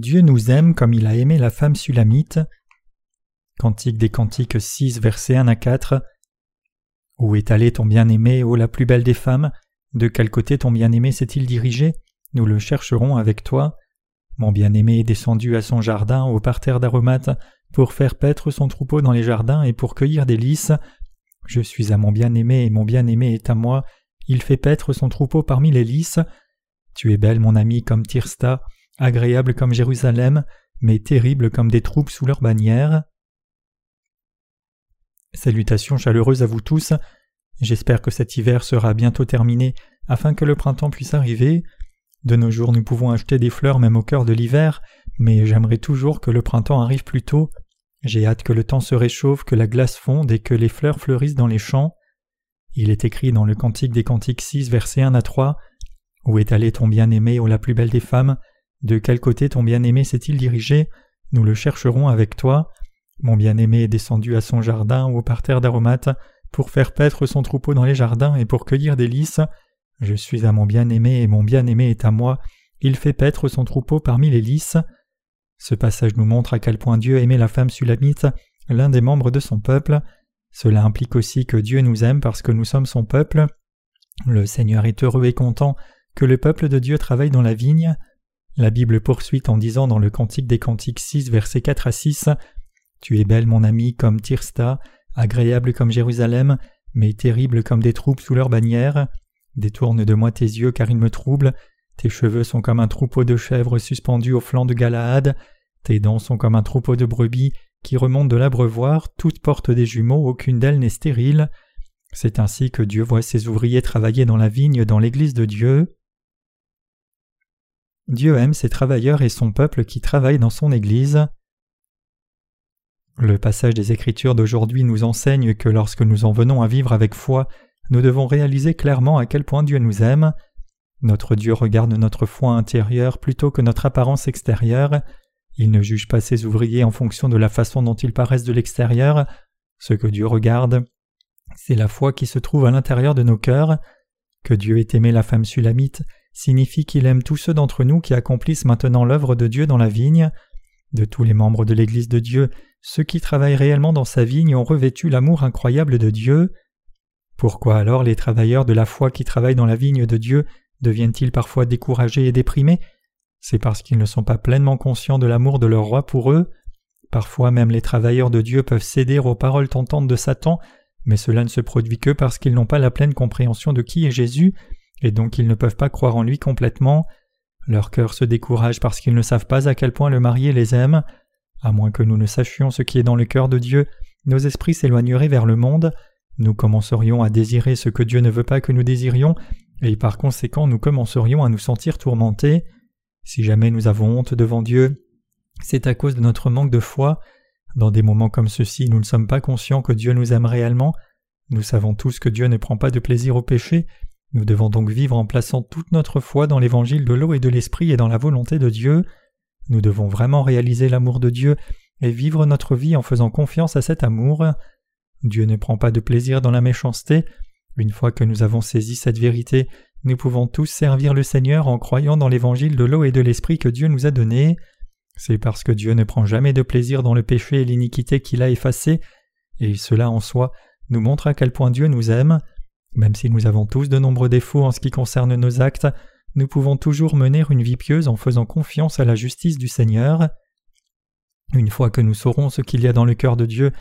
Dieu nous aime comme il a aimé la femme sulamite. Cantique des Cantiques 6, versets 1 à 4. Où est allé ton bien-aimé, ô la plus belle des femmes? De quel côté ton bien-aimé s'est-il dirigé? Nous le chercherons avec toi. Mon bien-aimé est descendu à son jardin au parterre d'aromates pour faire paître son troupeau dans les jardins et pour cueillir des lys. Je suis à mon bien-aimé et mon bien-aimé est à moi. Il fait paître son troupeau parmi les lys. Tu es belle, mon ami, comme Tirsta, agréable comme Jérusalem, mais terrible comme des troupes sous leur bannière. Salutations chaleureuses à vous tous. J'espère que cet hiver sera bientôt terminé afin que le printemps puisse arriver. De nos jours nous pouvons acheter des fleurs même au cœur de l'hiver, mais j'aimerais toujours que le printemps arrive plus tôt. J'ai hâte que le temps se réchauffe, que la glace fonde et que les fleurs fleurissent dans les champs. Il est écrit dans le Cantique des Cantiques 6, versets 1 à 3 Où est allé ton bien-aimé, ô la plus belle des femmes? De quel côté ton bien-aimé s'est-il dirigé? Nous le chercherons avec toi. Mon bien-aimé est descendu à son jardin ou au parterre d'aromates pour faire paître son troupeau dans les jardins et pour cueillir des lys. Je suis à mon bien-aimé et mon bien-aimé est à moi. Il fait paître son troupeau parmi les lys. Ce passage nous montre à quel point Dieu aimait la femme sulamite, l'un des membres de son peuple. Cela implique aussi que Dieu nous aime parce que nous sommes son peuple. Le Seigneur est heureux et content que le peuple de Dieu travaille dans la vigne. La Bible poursuit en disant dans le Cantique des Cantiques 6, versets 4 à 6 Tu es belle, mon ami, comme Tirsta, agréable comme Jérusalem, mais terrible comme des troupes sous leur bannière. Détourne de moi tes yeux car ils me troublent. Tes cheveux sont comme un troupeau de chèvres suspendus au flanc de Galaad. Tes dents sont comme un troupeau de brebis qui remontent de l'abreuvoir, toutes portent des jumeaux, aucune d'elles n'est stérile. C'est ainsi que Dieu voit ses ouvriers travailler dans la vigne dans l'Église de Dieu. Dieu aime ses travailleurs et son peuple qui travaillent dans son Église. Le passage des Écritures d'aujourd'hui nous enseigne que lorsque nous en venons à vivre avec foi, nous devons réaliser clairement à quel point Dieu nous aime. Notre Dieu regarde notre foi intérieure plutôt que notre apparence extérieure. Il ne juge pas ses ouvriers en fonction de la façon dont ils paraissent de l'extérieur. Ce que Dieu regarde, c'est la foi qui se trouve à l'intérieur de nos cœurs. Que Dieu ait aimé la femme sulamite signifie qu'il aime tous ceux d'entre nous qui accomplissent maintenant l'œuvre de Dieu dans la vigne. De tous les membres de l'Église de Dieu, ceux qui travaillent réellement dans sa vigne ont revêtu l'amour incroyable de Dieu. Pourquoi alors les travailleurs de la foi qui travaillent dans la vigne de Dieu deviennent-ils parfois découragés et déprimés? C'est parce qu'ils ne sont pas pleinement conscients de l'amour de leur roi pour eux. Parfois même les travailleurs de Dieu peuvent céder aux paroles tentantes de Satan, mais cela ne se produit que parce qu'ils n'ont pas la pleine compréhension de qui est Jésus, et donc ils ne peuvent pas croire en lui complètement. Leur cœur se décourage parce qu'ils ne savent pas à quel point le marié les aime. À moins que nous ne sachions ce qui est dans le cœur de Dieu, nos esprits s'éloigneraient vers le monde, nous commencerions à désirer ce que Dieu ne veut pas que nous désirions, et par conséquent nous commencerions à nous sentir tourmentés. Si jamais nous avons honte devant Dieu, c'est à cause de notre manque de foi. Dans des moments comme ceux-ci, nous ne sommes pas conscients que Dieu nous aime réellement. Nous savons tous que Dieu ne prend pas de plaisir au péché. Nous devons donc vivre en plaçant toute notre foi dans l'évangile de l'eau et de l'esprit et dans la volonté de Dieu. Nous devons vraiment réaliser l'amour de Dieu et vivre notre vie en faisant confiance à cet amour. Dieu ne prend pas de plaisir dans la méchanceté, une fois que nous avons saisi cette vérité, nous pouvons tous servir le Seigneur en croyant dans l'évangile de l'eau et de l'esprit que Dieu nous a donné. C'est parce que Dieu ne prend jamais de plaisir dans le péché et l'iniquité qu'il a effacé, et cela en soi nous montre à quel point Dieu nous aime. Même si nous avons tous de nombreux défauts en ce qui concerne nos actes, nous pouvons toujours mener une vie pieuse en faisant confiance à la justice du Seigneur. Une fois que nous saurons ce qu'il y a dans le cœur de Dieu,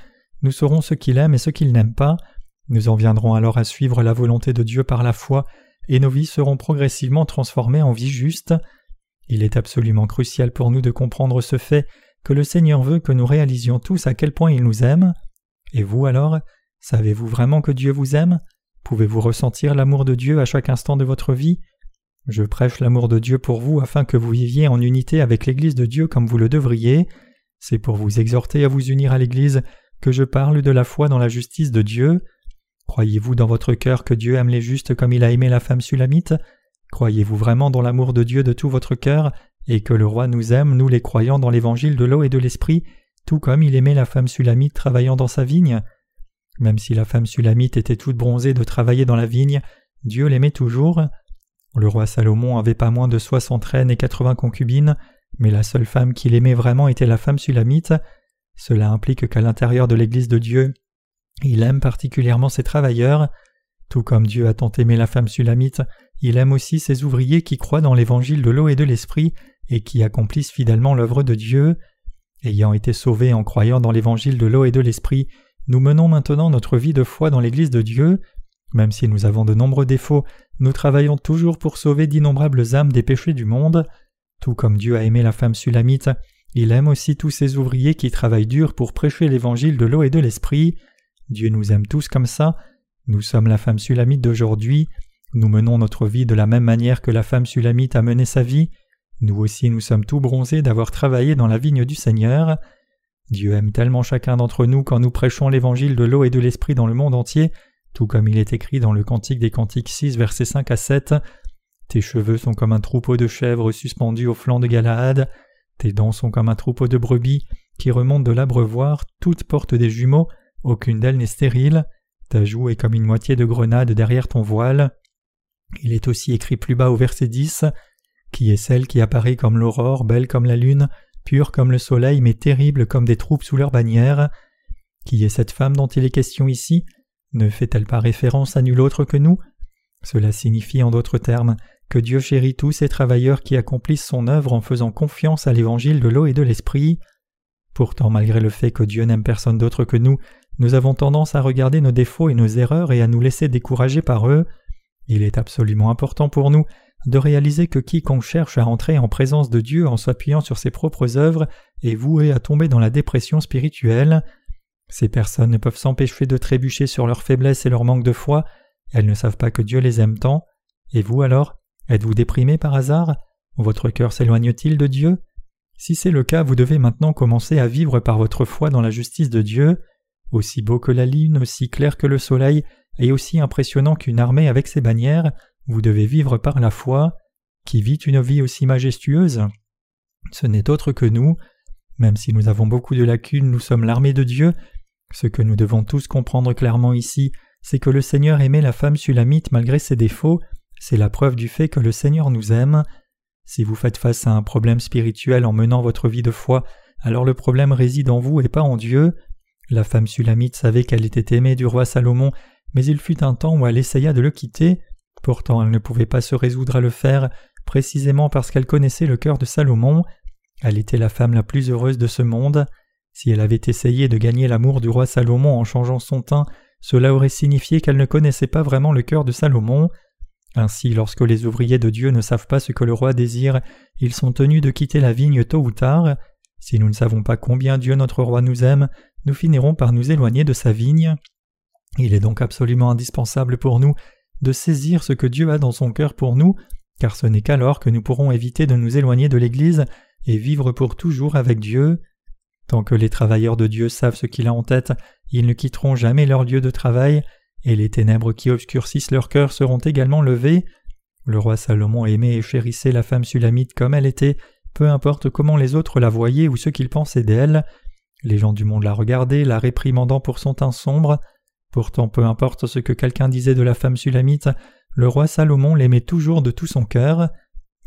nous saurons ce qu'il aime et ce qu'il n'aime pas. Nous en viendrons alors à suivre la volonté de Dieu par la foi, et nos vies seront progressivement transformées en vie juste. Il est absolument crucial pour nous de comprendre ce fait que le Seigneur veut que nous réalisions tous à quel point il nous aime. Et vous alors, savez-vous vraiment que Dieu vous aime? Pouvez-vous ressentir l'amour de Dieu à chaque instant de votre vie? Je prêche l'amour de Dieu pour vous afin que vous viviez en unité avec l'Église de Dieu comme vous le devriez. C'est pour vous exhorter à vous unir à l'Église que je parle de la foi dans la justice de Dieu. Croyez-vous dans votre cœur que Dieu aime les justes comme il a aimé la femme sulamite? Croyez-vous vraiment dans l'amour de Dieu de tout votre cœur et que le roi nous aime, nous les croyants dans l'évangile de l'eau et de l'esprit, tout comme il aimait la femme sulamite travaillant dans sa vigne? Même si la femme sulamite était toute bronzée de travailler dans la vigne, Dieu l'aimait toujours. Le roi Salomon avait pas moins de soixante reines et quatre-vingts concubines, mais la seule femme qu'il aimait vraiment était la femme sulamite. Cela implique qu'à l'intérieur de l'Église de Dieu, il aime particulièrement ses travailleurs. Tout comme Dieu a tant aimé la femme sulamite, il aime aussi ses ouvriers qui croient dans l'évangile de l'eau et de l'esprit et qui accomplissent fidèlement l'œuvre de Dieu. Ayant été sauvés en croyant dans l'évangile de l'eau et de l'esprit, nous menons maintenant notre vie de foi dans l'Église de Dieu. Même si nous avons de nombreux défauts, nous travaillons toujours pour sauver d'innombrables âmes des péchés du monde. Tout comme Dieu a aimé la femme sulamite, il aime aussi tous ses ouvriers qui travaillent dur pour prêcher l'évangile de l'eau et de l'esprit. Dieu nous aime tous comme ça. Nous sommes la femme sulamite d'aujourd'hui. Nous menons notre vie de la même manière que la femme sulamite a mené sa vie. Nous aussi nous sommes tout bronzés d'avoir travaillé dans la vigne du Seigneur. Dieu aime tellement chacun d'entre nous quand nous prêchons l'évangile de l'eau et de l'esprit dans le monde entier, tout comme il est écrit dans le Cantique des Cantiques 6 versets 5 à 7. Tes cheveux sont comme un troupeau de chèvres suspendus au flanc de Galaad, tes dents sont comme un troupeau de brebis qui remontent de l'abreuvoir, toutes portent des jumeaux, aucune d'elles n'est stérile, ta joue est comme une moitié de grenade derrière ton voile. Il est aussi écrit plus bas au verset 10 qui est celle qui apparaît comme l'aurore, belle comme la lune, pure comme le soleil, mais terrible comme des troupes sous leur bannière. Qui est cette femme dont il est question ici? Ne fait-elle pas référence à nul autre que nous? Cela signifie en d'autres termes que Dieu chérit tous ces travailleurs qui accomplissent son œuvre en faisant confiance à l'évangile de l'eau et de l'esprit. Pourtant, malgré le fait que Dieu n'aime personne d'autre que nous, nous avons tendance à regarder nos défauts et nos erreurs et à nous laisser décourager par eux. Il est absolument important pour nous de réaliser que quiconque cherche à entrer en présence de Dieu en s'appuyant sur ses propres œuvres est voué à tomber dans la dépression spirituelle. Ces personnes ne peuvent s'empêcher de trébucher sur leur faiblesse et leur manque de foi, elles ne savent pas que Dieu les aime tant. Et vous alors Êtes-vous déprimé par hasard? Votre cœur s'éloigne-t-il de Dieu? Si c'est le cas, vous devez maintenant commencer à vivre par votre foi dans la justice de Dieu. Aussi beau que la lune, aussi clair que le soleil, et aussi impressionnant qu'une armée avec ses bannières, vous devez vivre par la foi. Qui vit une vie aussi majestueuse Ce n'est autre que nous. Même si nous avons beaucoup de lacunes, nous sommes l'armée de Dieu. Ce que nous devons tous comprendre clairement ici, c'est que le Seigneur aimait la femme sulamite malgré ses défauts, c'est la preuve du fait que le Seigneur nous aime. Si vous faites face à un problème spirituel en menant votre vie de foi, alors le problème réside en vous et pas en Dieu. La femme sulamite savait qu'elle était aimée du roi Salomon, mais il fut un temps où elle essaya de le quitter. Pourtant elle ne pouvait pas se résoudre à le faire, précisément parce qu'elle connaissait le cœur de Salomon. Elle était la femme la plus heureuse de ce monde. Si elle avait essayé de gagner l'amour du roi Salomon en changeant son teint, cela aurait signifié qu'elle ne connaissait pas vraiment le cœur de Salomon. Ainsi, lorsque les ouvriers de Dieu ne savent pas ce que le roi désire, ils sont tenus de quitter la vigne tôt ou tard. Si nous ne savons pas combien Dieu notre roi nous aime, nous finirons par nous éloigner de sa vigne. Il est donc absolument indispensable pour nous de saisir ce que Dieu a dans son cœur pour nous, car ce n'est qu'alors que nous pourrons éviter de nous éloigner de l'Église et vivre pour toujours avec Dieu. Tant que les travailleurs de Dieu savent ce qu'il a en tête, ils ne quitteront jamais leur lieu de travail, et les ténèbres qui obscurcissent leur cœur seront également levées. Le roi Salomon aimait et chérissait la femme sulamite comme elle était, peu importe comment les autres la voyaient ou ce qu'ils pensaient d'elle. Les gens du monde la regardaient, la réprimandant pour son teint sombre. Pourtant, peu importe ce que quelqu'un disait de la femme sulamite, le roi Salomon l'aimait toujours de tout son cœur.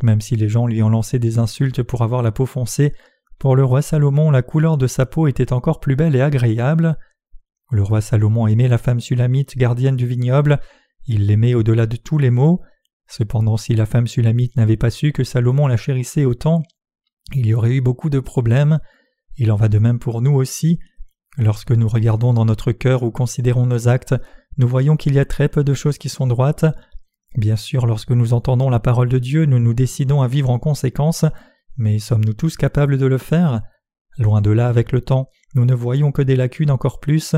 Même si les gens lui ont lancé des insultes pour avoir la peau foncée, pour le roi Salomon la couleur de sa peau était encore plus belle et agréable. Le roi Salomon aimait la femme sulamite, gardienne du vignoble, il l'aimait au-delà de tous les maux. Cependant, si la femme sulamite n'avait pas su que Salomon la chérissait autant, il y aurait eu beaucoup de problèmes. Il en va de même pour nous aussi. Lorsque nous regardons dans notre cœur ou considérons nos actes, nous voyons qu'il y a très peu de choses qui sont droites. Bien sûr, lorsque nous entendons la parole de Dieu, nous nous décidons à vivre en conséquence, mais sommes-nous tous capables de le faire? Loin de là, avec le temps, nous ne voyons que des lacunes encore plus.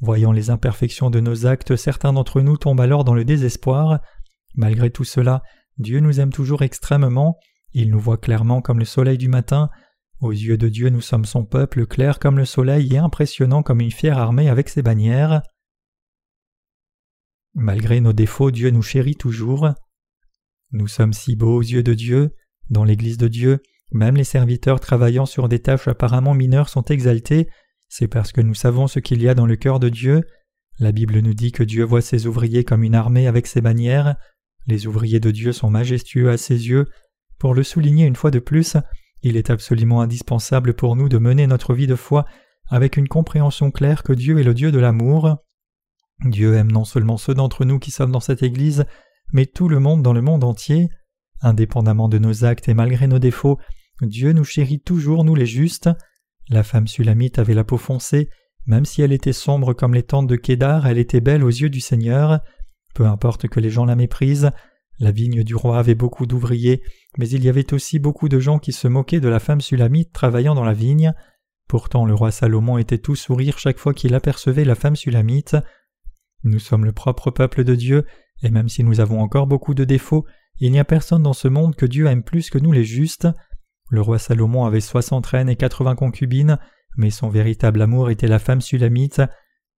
Voyant les imperfections de nos actes, certains d'entre nous tombent alors dans le désespoir. Malgré tout cela, Dieu nous aime toujours extrêmement, il nous voit clairement comme le soleil du matin, aux yeux de Dieu, nous sommes son peuple, clair comme le soleil et impressionnant comme une fière armée avec ses bannières. Malgré nos défauts, Dieu nous chérit toujours. Nous sommes si beaux aux yeux de Dieu. Dans l'Église de Dieu, même les serviteurs travaillant sur des tâches apparemment mineures sont exaltés. C'est parce que nous savons ce qu'il y a dans le cœur de Dieu. La Bible nous dit que Dieu voit ses ouvriers comme une armée avec ses bannières. Les ouvriers de Dieu sont majestueux à ses yeux. Pour le souligner une fois de plus, Il est absolument indispensable pour nous de mener notre vie de foi avec une compréhension claire que Dieu est le Dieu de l'amour. Dieu aime non seulement ceux d'entre nous qui sommes dans cette Église, mais tout le monde dans le monde entier. Indépendamment de nos actes et malgré nos défauts, Dieu nous chérit toujours, nous les justes. La femme sulamite avait la peau foncée, même si elle était sombre comme les tentes de Kédar, elle était belle aux yeux du Seigneur. Peu importe que les gens la méprisent, la vigne du roi avait beaucoup d'ouvriers, mais il y avait aussi beaucoup de gens qui se moquaient de la femme sulamite travaillant dans la vigne. Pourtant le roi Salomon était tout sourire chaque fois qu'il apercevait la femme sulamite. Nous sommes le propre peuple de Dieu, et même si nous avons encore beaucoup de défauts, il n'y a personne dans ce monde que Dieu aime plus que nous les justes. Le roi Salomon avait soixante reines et quatre-vingts concubines, mais son véritable amour était la femme sulamite.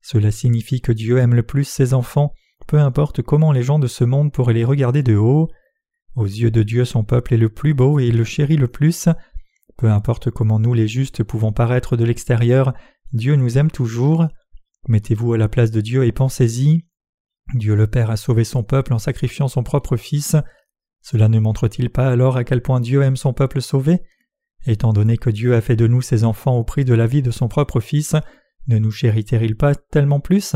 Cela signifie que Dieu aime le plus ses enfants, peu importe comment les gens de ce monde pourraient les regarder de haut. Aux yeux de Dieu son peuple est le plus beau et il le chérit le plus. Peu importe comment nous les justes pouvons paraître de l'extérieur, Dieu nous aime toujours. Mettez-vous à la place de Dieu et pensez-y. Dieu le Père a sauvé son peuple en sacrifiant son propre Fils. Cela ne montre-t-il pas alors à quel point Dieu aime son peuple sauvé? Étant donné que Dieu a fait de nous ses enfants au prix de la vie de son propre Fils, ne nous chérirait-il pas tellement plus?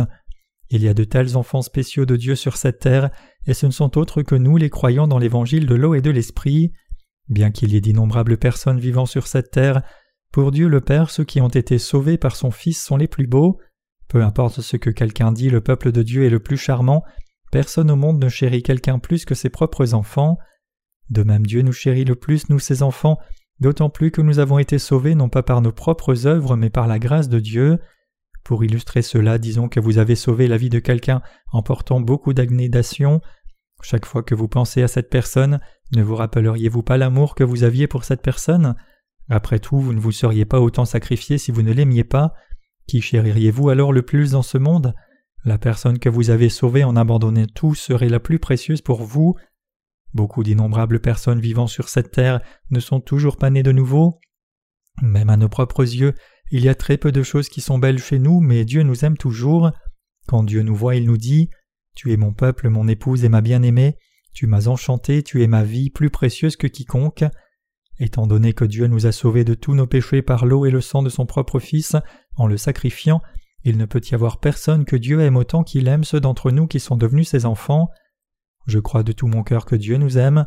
Il y a de tels enfants spéciaux de Dieu sur cette terre, et ce ne sont autres que nous les croyants dans l'évangile de l'eau et de l'esprit. Bien qu'il y ait d'innombrables personnes vivant sur cette terre, pour Dieu le Père ceux qui ont été sauvés par son Fils sont les plus beaux. Peu importe ce que quelqu'un dit, le peuple de Dieu est le plus charmant, personne au monde ne chérit quelqu'un plus que ses propres enfants. De même Dieu nous chérit le plus, nous ses enfants, d'autant plus que nous avons été sauvés non pas par nos propres œuvres mais par la grâce de Dieu. Pour illustrer cela, disons que vous avez sauvé la vie de quelqu'un en portant beaucoup d'agnédation. Chaque fois que vous pensez à cette personne, ne vous rappelleriez-vous pas l'amour que vous aviez pour cette personne? Après tout, vous ne vous seriez pas autant sacrifié si vous ne l'aimiez pas. Qui chéririez-vous alors le plus dans ce monde? La personne que vous avez sauvée en abandonnant tout serait la plus précieuse pour vous. Beaucoup d'innombrables personnes vivant sur cette terre ne sont toujours pas nées de nouveau. Même à nos propres yeux, il y a très peu de choses qui sont belles chez nous, mais Dieu nous aime toujours. Quand Dieu nous voit, il nous dit Tu es mon peuple, mon épouse et ma bien-aimée, tu m'as enchanté, tu es ma vie plus précieuse que quiconque. Étant donné que Dieu nous a sauvés de tous nos péchés par l'eau et le sang de son propre Fils, en le sacrifiant, il ne peut y avoir personne que Dieu aime autant qu'il aime ceux d'entre nous qui sont devenus ses enfants. Je crois de tout mon cœur que Dieu nous aime.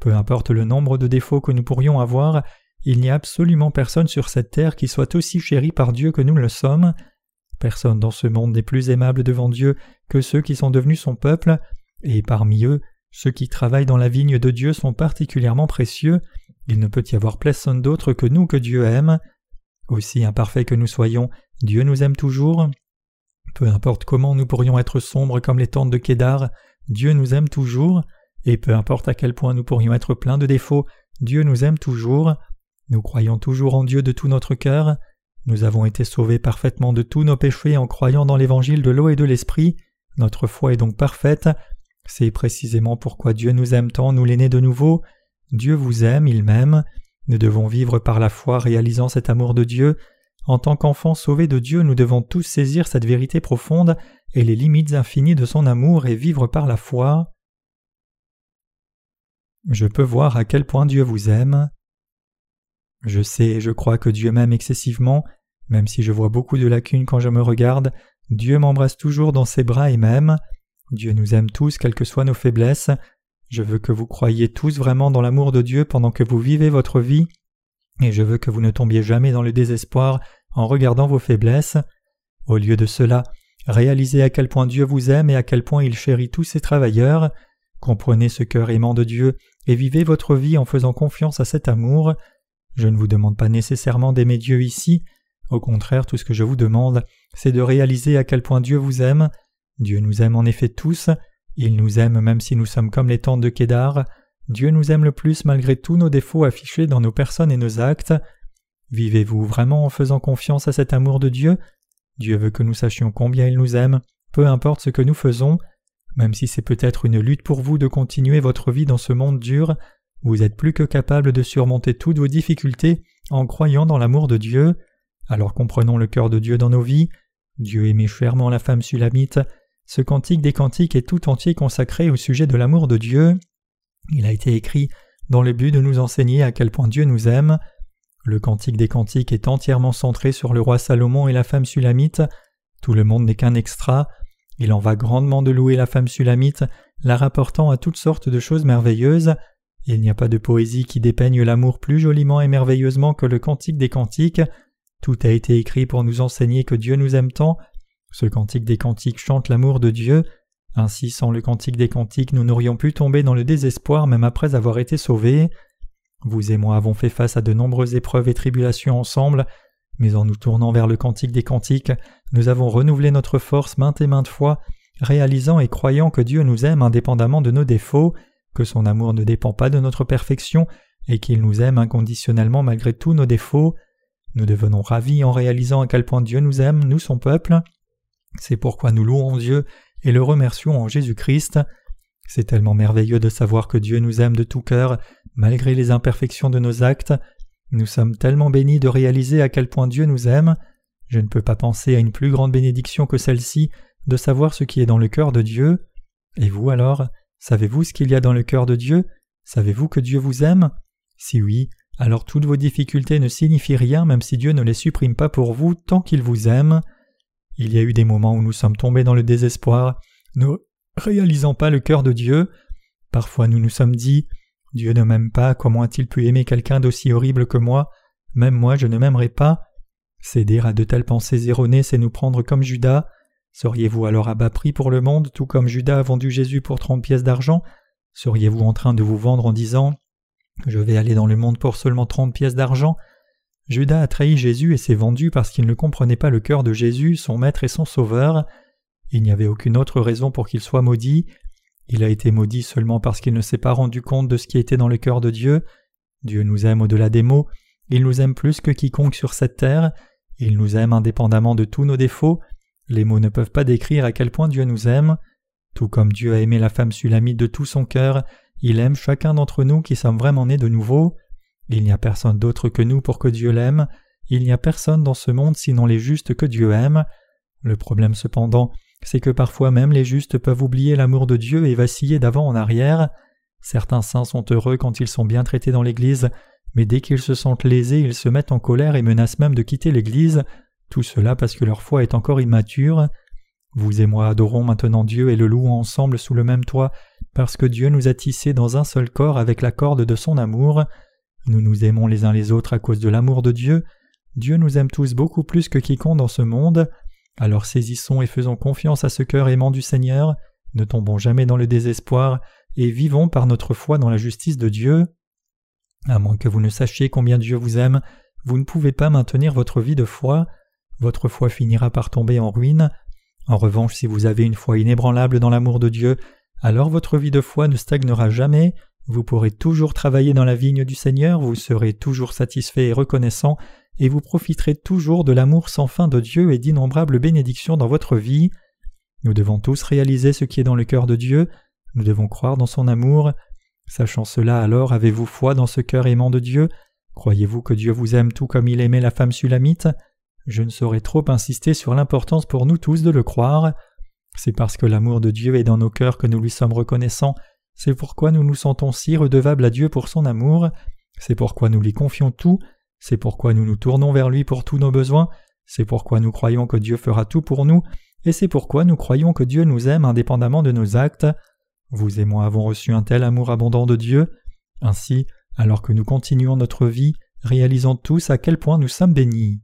Peu importe le nombre de défauts que nous pourrions avoir, il n'y a absolument personne sur cette terre qui soit aussi chéri par Dieu que nous le sommes. Personne dans ce monde n'est plus aimable devant Dieu que ceux qui sont devenus son peuple, et parmi eux, ceux qui travaillent dans la vigne de Dieu sont particulièrement précieux. Il ne peut y avoir personne d'autre que nous que Dieu aime. Aussi imparfaits que nous soyons, Dieu nous aime toujours. Peu importe comment nous pourrions être sombres comme les tentes de Kédar, Dieu nous aime toujours, et peu importe à quel point nous pourrions être pleins de défauts, Dieu nous aime toujours. Nous croyons toujours en Dieu de tout notre cœur. Nous avons été sauvés parfaitement de tous nos péchés en croyant dans l'évangile de l'eau et de l'esprit. Notre foi est donc parfaite. C'est précisément pourquoi Dieu nous aime tant, nous l'aînés de nouveau. Dieu vous aime, il m'aime. Nous devons vivre par la foi réalisant cet amour de Dieu. En tant qu'enfants sauvés de Dieu, nous devons tous saisir cette vérité profonde et les limites infinies de son amour et vivre par la foi. Je peux voir à quel point Dieu vous aime. Je sais et je crois que Dieu m'aime excessivement, même si je vois beaucoup de lacunes quand je me regarde, Dieu m'embrasse toujours dans ses bras et m'aime. Dieu nous aime tous, quelles que soient nos faiblesses. Je veux que vous croyiez tous vraiment dans l'amour de Dieu pendant que vous vivez votre vie, et je veux que vous ne tombiez jamais dans le désespoir en regardant vos faiblesses. Au lieu de cela, réalisez à quel point Dieu vous aime et à quel point il chérit tous ses travailleurs. Comprenez ce cœur aimant de Dieu et vivez votre vie en faisant confiance à cet amour. Je ne vous demande pas nécessairement d'aimer Dieu ici, au contraire tout ce que je vous demande, c'est de réaliser à quel point Dieu vous aime. Dieu nous aime en effet tous, il nous aime même si nous sommes comme les tentes de Kédar. Dieu nous aime le plus malgré tous nos défauts affichés dans nos personnes et nos actes. Vivez-vous vraiment en faisant confiance à cet amour de Dieu? Dieu veut que nous sachions combien il nous aime, peu importe ce que nous faisons. Même si c'est peut-être une lutte pour vous de continuer votre vie dans ce monde dur, vous êtes plus que capable de surmonter toutes vos difficultés en croyant dans l'amour de Dieu. Alors comprenons le cœur de Dieu dans nos vies. Dieu aimait chèrement la femme sulamite, ce cantique des cantiques est tout entier consacré au sujet de l'amour de Dieu. Il a été écrit dans le but de nous enseigner à quel point Dieu nous aime. Le cantique des cantiques est entièrement centré sur le roi Salomon et la femme sulamite. Tout le monde n'est qu'un extra. Il en va grandement de louer la femme sulamite, la rapportant à toutes sortes de choses merveilleuses. Il n'y a pas de poésie qui dépeigne l'amour plus joliment et merveilleusement que le cantique des cantiques. Tout a été écrit pour nous enseigner que Dieu nous aime tant. Ce cantique des cantiques chante l'amour de Dieu. Ainsi, sans le cantique des cantiques, nous n'aurions pu tomber dans le désespoir même après avoir été sauvés. Vous et moi avons fait face à de nombreuses épreuves et tribulations ensemble, mais en nous tournant vers le cantique des cantiques, nous avons renouvelé notre force maintes et maintes fois, réalisant et croyant que Dieu nous aime indépendamment de nos défauts, que son amour ne dépend pas de notre perfection, et qu'il nous aime inconditionnellement malgré tous nos défauts. Nous devenons ravis en réalisant à quel point Dieu nous aime, nous son peuple. C'est pourquoi nous louons Dieu et le remercions en Jésus-Christ. C'est tellement merveilleux de savoir que Dieu nous aime de tout cœur, malgré les imperfections de nos actes. Nous sommes tellement bénis de réaliser à quel point Dieu nous aime. Je ne peux pas penser à une plus grande bénédiction que celle-ci, de savoir ce qui est dans le cœur de Dieu. Et vous alors, savez-vous ce qu'il y a dans le cœur de Dieu? Savez-vous que Dieu vous aime? Si oui, alors toutes vos difficultés ne signifient rien même si Dieu ne les supprime pas pour vous tant qu'il vous aime. Il y a eu des moments où nous sommes tombés dans le désespoir, ne réalisant pas le cœur de Dieu. Parfois nous nous sommes dit Dieu ne m'aime pas, comment a-t-il pu aimer quelqu'un d'aussi horrible que moi? Même moi je ne m'aimerai pas. Céder à de telles pensées erronées, c'est nous prendre comme Judas. Seriez-vous alors à bas prix pour le monde, tout comme Judas a vendu Jésus pour trente pièces d'argent? Seriez-vous en train de vous vendre en disant Je vais aller dans le monde pour seulement trente pièces d'argent? Judas a trahi Jésus et s'est vendu parce qu'il ne comprenait pas le cœur de Jésus, son Maître et son Sauveur. Il n'y avait aucune autre raison pour qu'il soit maudit. Il a été maudit seulement parce qu'il ne s'est pas rendu compte de ce qui était dans le cœur de Dieu. Dieu nous aime au-delà des mots, il nous aime plus que quiconque sur cette terre, il nous aime indépendamment de tous nos défauts, les mots ne peuvent pas décrire à quel point Dieu nous aime. Tout comme Dieu a aimé la femme sulamite de tout son cœur, il aime chacun d'entre nous qui sommes vraiment nés de nouveau. Il n'y a personne d'autre que nous pour que Dieu l'aime, il n'y a personne dans ce monde sinon les justes que Dieu aime. Le problème cependant, c'est que parfois même les justes peuvent oublier l'amour de Dieu et vaciller d'avant en arrière. Certains saints sont heureux quand ils sont bien traités dans l'Église, mais dès qu'ils se sentent lésés, ils se mettent en colère et menacent même de quitter l'Église, tout cela parce que leur foi est encore immature. Vous et moi adorons maintenant Dieu et le louons ensemble sous le même toit, parce que Dieu nous a tissés dans un seul corps avec la corde de son amour. Nous nous aimons les uns les autres à cause de l'amour de Dieu. Dieu nous aime tous beaucoup plus que quiconque dans ce monde. Alors saisissons et faisons confiance à ce cœur aimant du Seigneur, ne tombons jamais dans le désespoir, et vivons par notre foi dans la justice de Dieu. À moins que vous ne sachiez combien Dieu vous aime, vous ne pouvez pas maintenir votre vie de foi, votre foi finira par tomber en ruine. En revanche, si vous avez une foi inébranlable dans l'amour de Dieu, alors votre vie de foi ne stagnera jamais, vous pourrez toujours travailler dans la vigne du Seigneur, vous serez toujours satisfait et reconnaissant, et vous profiterez toujours de l'amour sans fin de Dieu et d'innombrables bénédictions dans votre vie. Nous devons tous réaliser ce qui est dans le cœur de Dieu, nous devons croire dans son amour. Sachant cela, alors avez-vous foi dans ce cœur aimant de Dieu? Croyez-vous que Dieu vous aime tout comme il aimait la femme sulamite? Je ne saurais trop insister sur l'importance pour nous tous de le croire. C'est parce que l'amour de Dieu est dans nos cœurs que nous lui sommes reconnaissants c'est pourquoi nous nous sentons si redevables à Dieu pour son amour, c'est pourquoi nous lui confions tout, c'est pourquoi nous nous tournons vers lui pour tous nos besoins, c'est pourquoi nous croyons que Dieu fera tout pour nous, et c'est pourquoi nous croyons que Dieu nous aime indépendamment de nos actes. Vous et moi avons reçu un tel amour abondant de Dieu. Ainsi, alors que nous continuons notre vie, réalisons tous à quel point nous sommes bénis.